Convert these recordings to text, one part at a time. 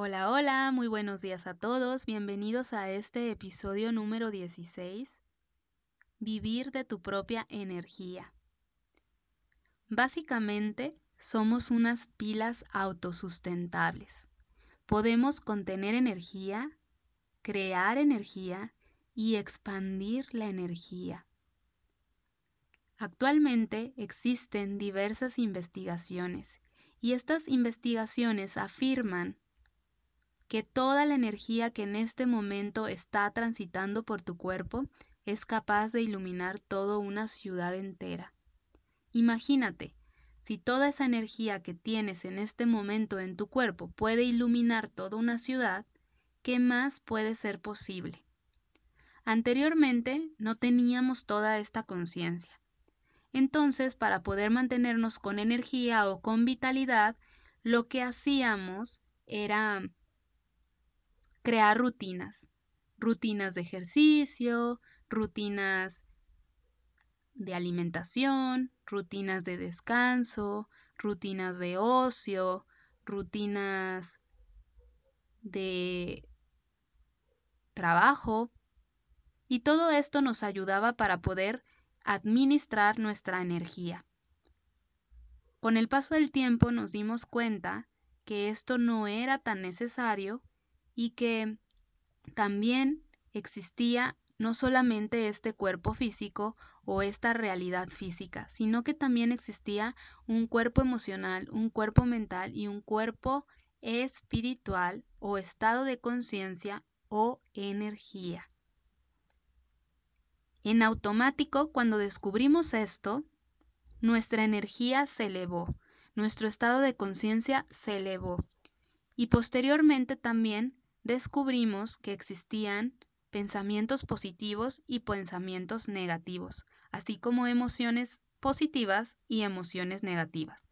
Hola, hola, muy buenos días a todos. Bienvenidos a este episodio número 16. Vivir de tu propia energía. Básicamente, somos unas pilas autosustentables. Podemos contener energía, crear energía y expandir la energía. Actualmente existen diversas investigaciones y estas investigaciones afirman que toda la energía que en este momento está transitando por tu cuerpo es capaz de iluminar toda una ciudad entera. Imagínate, si toda esa energía que tienes en este momento en tu cuerpo puede iluminar toda una ciudad, ¿qué más puede ser posible? Anteriormente no teníamos toda esta conciencia. Entonces, para poder mantenernos con energía o con vitalidad, lo que hacíamos era crear rutinas, rutinas de ejercicio, rutinas de alimentación, rutinas de descanso, rutinas de ocio, rutinas de trabajo. Y todo esto nos ayudaba para poder administrar nuestra energía. Con el paso del tiempo nos dimos cuenta que esto no era tan necesario y que también existía no solamente este cuerpo físico o esta realidad física, sino que también existía un cuerpo emocional, un cuerpo mental y un cuerpo espiritual o estado de conciencia o energía. En automático, cuando descubrimos esto, nuestra energía se elevó, nuestro estado de conciencia se elevó y posteriormente también descubrimos que existían pensamientos positivos y pensamientos negativos, así como emociones positivas y emociones negativas.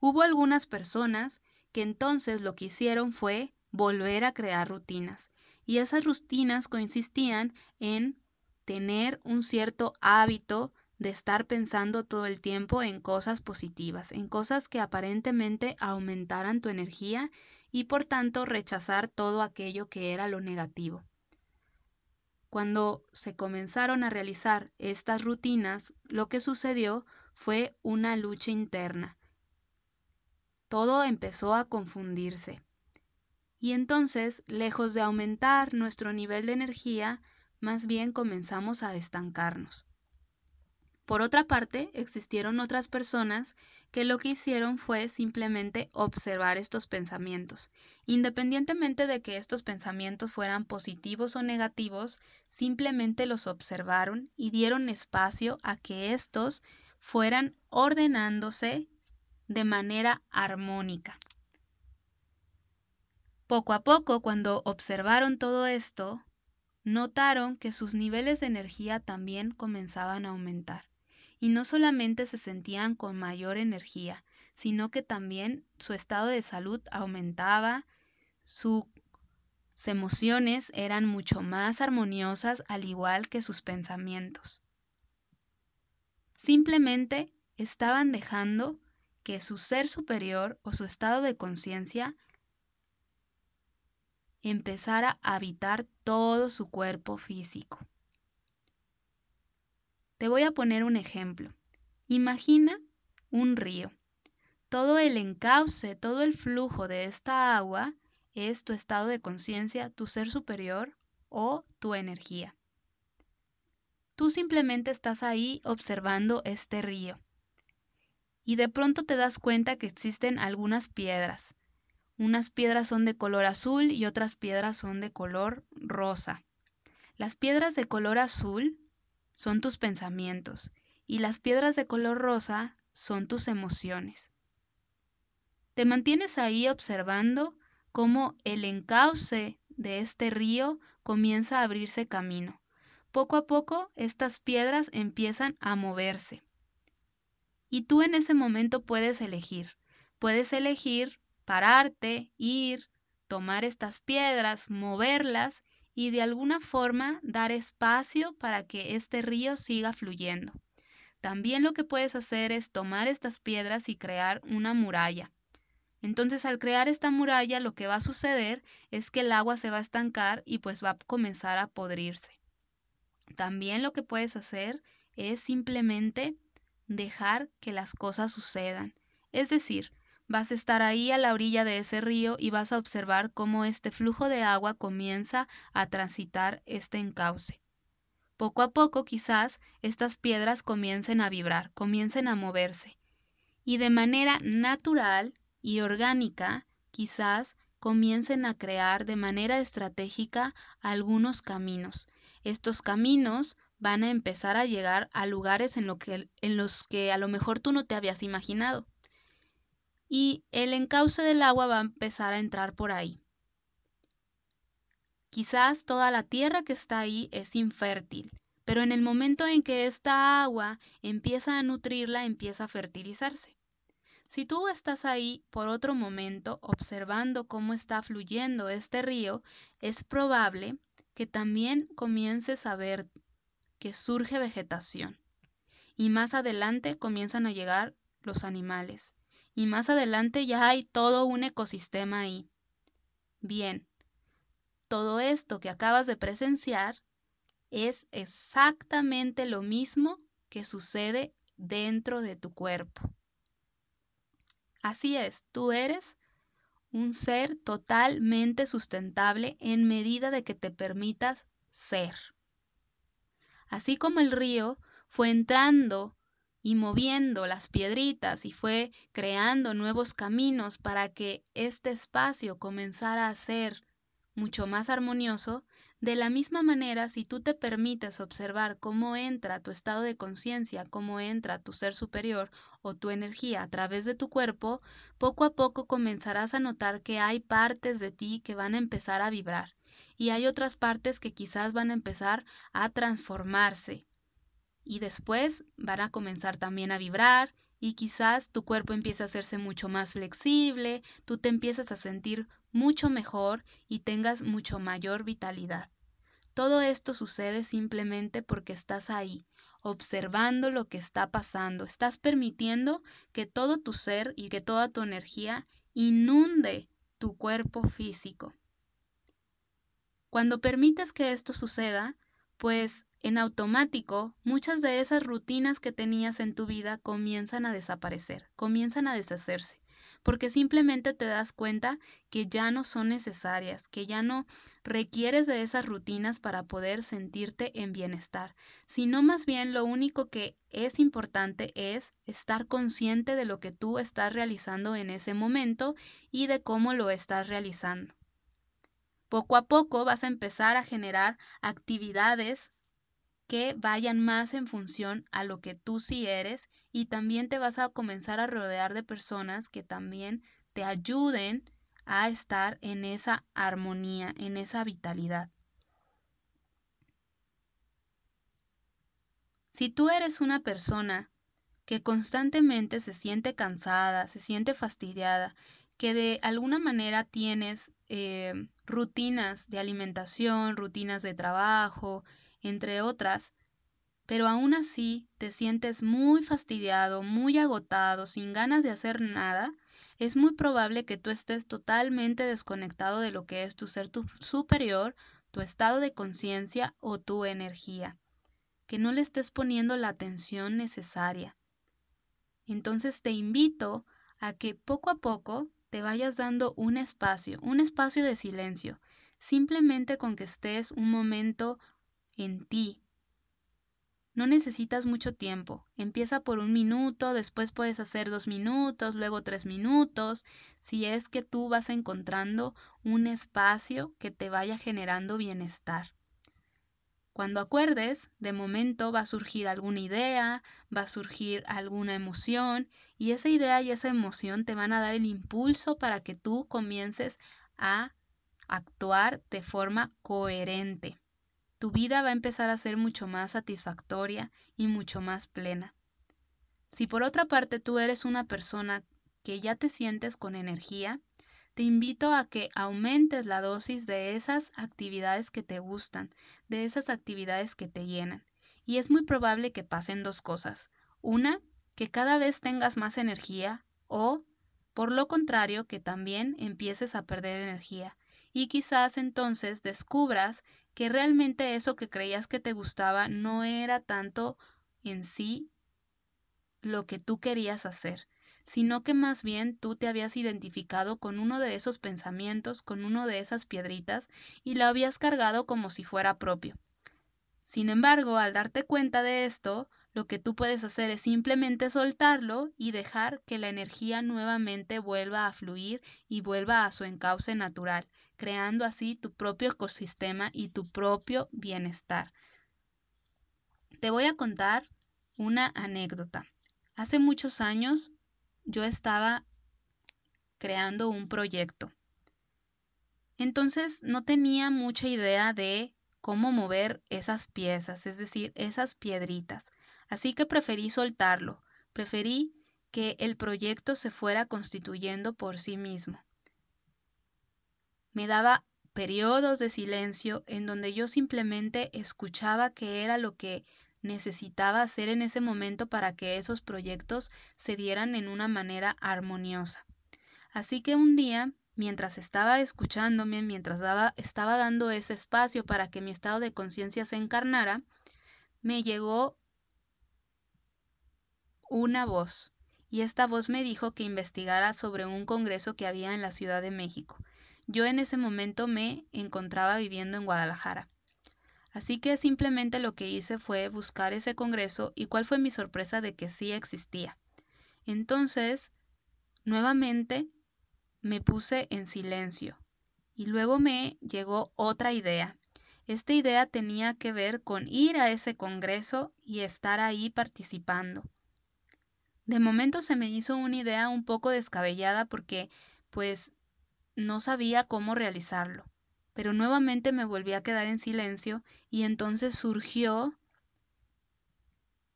Hubo algunas personas que entonces lo que hicieron fue volver a crear rutinas y esas rutinas consistían en tener un cierto hábito de estar pensando todo el tiempo en cosas positivas, en cosas que aparentemente aumentaran tu energía y por tanto rechazar todo aquello que era lo negativo. Cuando se comenzaron a realizar estas rutinas, lo que sucedió fue una lucha interna. Todo empezó a confundirse. Y entonces, lejos de aumentar nuestro nivel de energía, más bien comenzamos a estancarnos. Por otra parte, existieron otras personas que lo que hicieron fue simplemente observar estos pensamientos. Independientemente de que estos pensamientos fueran positivos o negativos, simplemente los observaron y dieron espacio a que estos fueran ordenándose de manera armónica. Poco a poco, cuando observaron todo esto, notaron que sus niveles de energía también comenzaban a aumentar y no solamente se sentían con mayor energía, sino que también su estado de salud aumentaba, sus emociones eran mucho más armoniosas al igual que sus pensamientos. Simplemente estaban dejando que su ser superior o su estado de conciencia empezara a habitar todo su cuerpo físico. Te voy a poner un ejemplo. Imagina un río. Todo el encauce, todo el flujo de esta agua es tu estado de conciencia, tu ser superior o tu energía. Tú simplemente estás ahí observando este río y de pronto te das cuenta que existen algunas piedras. Unas piedras son de color azul y otras piedras son de color rosa. Las piedras de color azul son tus pensamientos y las piedras de color rosa son tus emociones. Te mantienes ahí observando cómo el encauce de este río comienza a abrirse camino. Poco a poco estas piedras empiezan a moverse. Y tú en ese momento puedes elegir. Puedes elegir pararte, ir, tomar estas piedras, moverlas y de alguna forma dar espacio para que este río siga fluyendo. También lo que puedes hacer es tomar estas piedras y crear una muralla. Entonces al crear esta muralla lo que va a suceder es que el agua se va a estancar y pues va a comenzar a podrirse. También lo que puedes hacer es simplemente dejar que las cosas sucedan. Es decir, vas a estar ahí a la orilla de ese río y vas a observar cómo este flujo de agua comienza a transitar este encauce. Poco a poco quizás estas piedras comiencen a vibrar, comiencen a moverse y de manera natural y orgánica quizás comiencen a crear de manera estratégica algunos caminos. Estos caminos van a empezar a llegar a lugares en, en los que a lo mejor tú no te habías imaginado. Y el encauce del agua va a empezar a entrar por ahí. Quizás toda la tierra que está ahí es infértil, pero en el momento en que esta agua empieza a nutrirla, empieza a fertilizarse. Si tú estás ahí por otro momento observando cómo está fluyendo este río, es probable que también comiences a ver que surge vegetación. Y más adelante comienzan a llegar los animales. Y más adelante ya hay todo un ecosistema ahí. Bien, todo esto que acabas de presenciar es exactamente lo mismo que sucede dentro de tu cuerpo. Así es, tú eres un ser totalmente sustentable en medida de que te permitas ser. Así como el río fue entrando y moviendo las piedritas y fue creando nuevos caminos para que este espacio comenzara a ser mucho más armonioso, de la misma manera, si tú te permites observar cómo entra tu estado de conciencia, cómo entra tu ser superior o tu energía a través de tu cuerpo, poco a poco comenzarás a notar que hay partes de ti que van a empezar a vibrar y hay otras partes que quizás van a empezar a transformarse y después van a comenzar también a vibrar y quizás tu cuerpo empiece a hacerse mucho más flexible, tú te empiezas a sentir mucho mejor y tengas mucho mayor vitalidad. Todo esto sucede simplemente porque estás ahí, observando lo que está pasando, estás permitiendo que todo tu ser y que toda tu energía inunde tu cuerpo físico. Cuando permites que esto suceda, pues en automático muchas de esas rutinas que tenías en tu vida comienzan a desaparecer, comienzan a deshacerse, porque simplemente te das cuenta que ya no son necesarias, que ya no requieres de esas rutinas para poder sentirte en bienestar, sino más bien lo único que es importante es estar consciente de lo que tú estás realizando en ese momento y de cómo lo estás realizando. Poco a poco vas a empezar a generar actividades que vayan más en función a lo que tú sí eres y también te vas a comenzar a rodear de personas que también te ayuden a estar en esa armonía, en esa vitalidad. Si tú eres una persona que constantemente se siente cansada, se siente fastidiada, que de alguna manera tienes eh, rutinas de alimentación, rutinas de trabajo, entre otras, pero aún así te sientes muy fastidiado, muy agotado, sin ganas de hacer nada, es muy probable que tú estés totalmente desconectado de lo que es tu ser superior, tu estado de conciencia o tu energía, que no le estés poniendo la atención necesaria. Entonces te invito a que poco a poco te vayas dando un espacio, un espacio de silencio, simplemente con que estés un momento en ti. No necesitas mucho tiempo. Empieza por un minuto, después puedes hacer dos minutos, luego tres minutos, si es que tú vas encontrando un espacio que te vaya generando bienestar. Cuando acuerdes, de momento va a surgir alguna idea, va a surgir alguna emoción y esa idea y esa emoción te van a dar el impulso para que tú comiences a actuar de forma coherente tu vida va a empezar a ser mucho más satisfactoria y mucho más plena. Si por otra parte tú eres una persona que ya te sientes con energía, te invito a que aumentes la dosis de esas actividades que te gustan, de esas actividades que te llenan. Y es muy probable que pasen dos cosas. Una, que cada vez tengas más energía o Por lo contrario, que también empieces a perder energía y quizás entonces descubras que realmente eso que creías que te gustaba no era tanto en sí lo que tú querías hacer, sino que más bien tú te habías identificado con uno de esos pensamientos, con uno de esas piedritas y lo habías cargado como si fuera propio. Sin embargo, al darte cuenta de esto, lo que tú puedes hacer es simplemente soltarlo y dejar que la energía nuevamente vuelva a fluir y vuelva a su encauce natural, creando así tu propio ecosistema y tu propio bienestar. Te voy a contar una anécdota. Hace muchos años yo estaba creando un proyecto. Entonces no tenía mucha idea de cómo mover esas piezas, es decir, esas piedritas. Así que preferí soltarlo, preferí que el proyecto se fuera constituyendo por sí mismo. Me daba periodos de silencio en donde yo simplemente escuchaba qué era lo que necesitaba hacer en ese momento para que esos proyectos se dieran en una manera armoniosa. Así que un día, mientras estaba escuchándome, mientras daba, estaba dando ese espacio para que mi estado de conciencia se encarnara, me llegó una voz, y esta voz me dijo que investigara sobre un congreso que había en la Ciudad de México. Yo en ese momento me encontraba viviendo en Guadalajara. Así que simplemente lo que hice fue buscar ese congreso y cuál fue mi sorpresa de que sí existía. Entonces, nuevamente me puse en silencio y luego me llegó otra idea. Esta idea tenía que ver con ir a ese congreso y estar ahí participando. De momento se me hizo una idea un poco descabellada porque pues no sabía cómo realizarlo pero nuevamente me volví a quedar en silencio y entonces surgió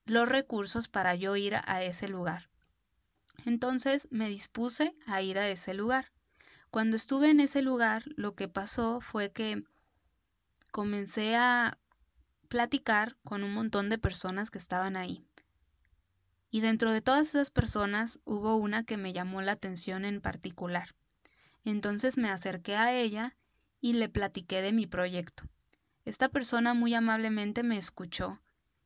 los recursos para yo ir a ese lugar. Entonces me dispuse a ir a ese lugar. Cuando estuve en ese lugar, lo que pasó fue que comencé a platicar con un montón de personas que estaban ahí. Y dentro de todas esas personas hubo una que me llamó la atención en particular. Entonces me acerqué a ella y le platiqué de mi proyecto. Esta persona muy amablemente me escuchó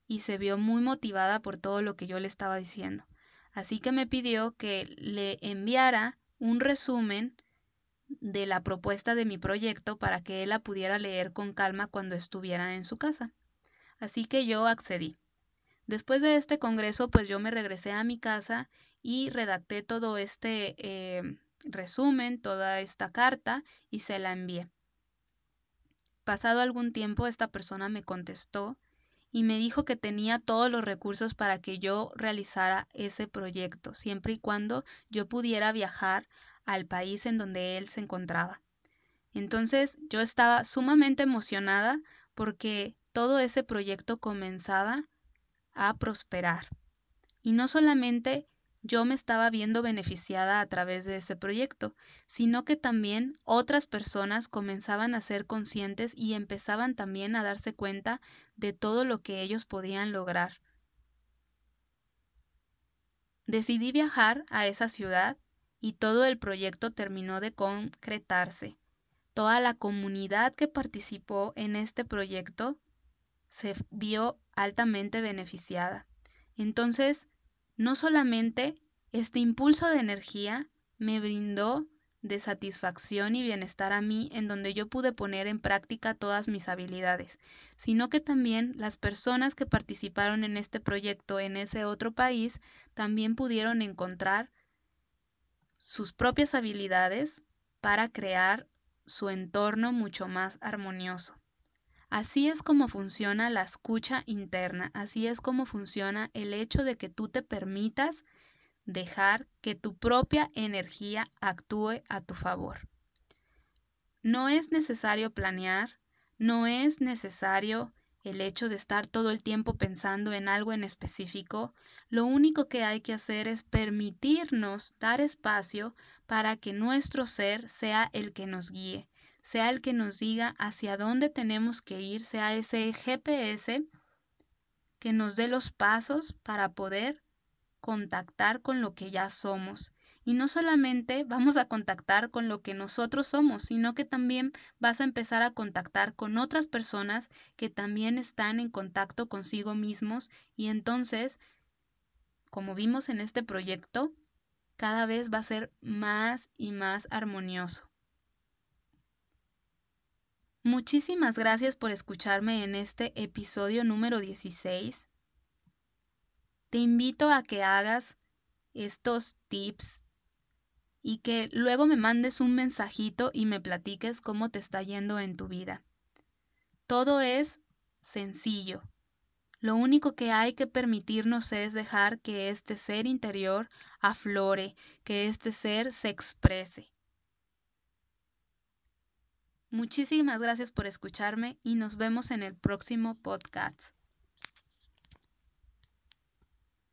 y se vio muy motivada por todo lo que yo le estaba diciendo. Así que me pidió que le enviara un resumen de la propuesta de mi proyecto para que él la pudiera leer con calma cuando estuviera en su casa. Así que yo accedí. Después de este congreso, pues yo me regresé a mi casa y redacté todo este eh, resumen, toda esta carta y se la envié. Pasado algún tiempo esta persona me contestó y me dijo que tenía todos los recursos para que yo realizara ese proyecto, siempre y cuando yo pudiera viajar al país en donde él se encontraba. Entonces yo estaba sumamente emocionada porque todo ese proyecto comenzaba a prosperar. Y no solamente yo me estaba viendo beneficiada a través de ese proyecto, sino que también otras personas comenzaban a ser conscientes y empezaban también a darse cuenta de todo lo que ellos podían lograr. Decidí viajar a esa ciudad y todo el proyecto terminó de concretarse. Toda la comunidad que participó en este proyecto se vio altamente beneficiada. Entonces, no solamente este impulso de energía me brindó de satisfacción y bienestar a mí en donde yo pude poner en práctica todas mis habilidades, sino que también las personas que participaron en este proyecto en ese otro país también pudieron encontrar sus propias habilidades para crear su entorno mucho más armonioso. Así es como funciona la escucha interna, así es como funciona el hecho de que tú te permitas dejar que tu propia energía actúe a tu favor. No es necesario planear, no es necesario el hecho de estar todo el tiempo pensando en algo en específico, lo único que hay que hacer es permitirnos dar espacio para que nuestro ser sea el que nos guíe, sea el que nos diga hacia dónde tenemos que ir, sea ese GPS que nos dé los pasos para poder contactar con lo que ya somos Y no solamente vamos a contactar con lo que nosotros somos, sino que también vas a empezar a contactar con otras personas que también están en contacto consigo mismos y entonces, como vimos en este proyecto, cada vez va a ser más y más armonioso. Muchísimas gracias por escucharme en este episodio número 16. Te invito a que hagas estos tips y que luego me mandes un mensajito y me platiques cómo te está yendo en tu vida. Todo es sencillo. Lo único que hay que permitirnos es dejar que este ser interior aflore, que este ser se exprese. Muchísimas gracias por escucharme y nos vemos en el próximo podcast.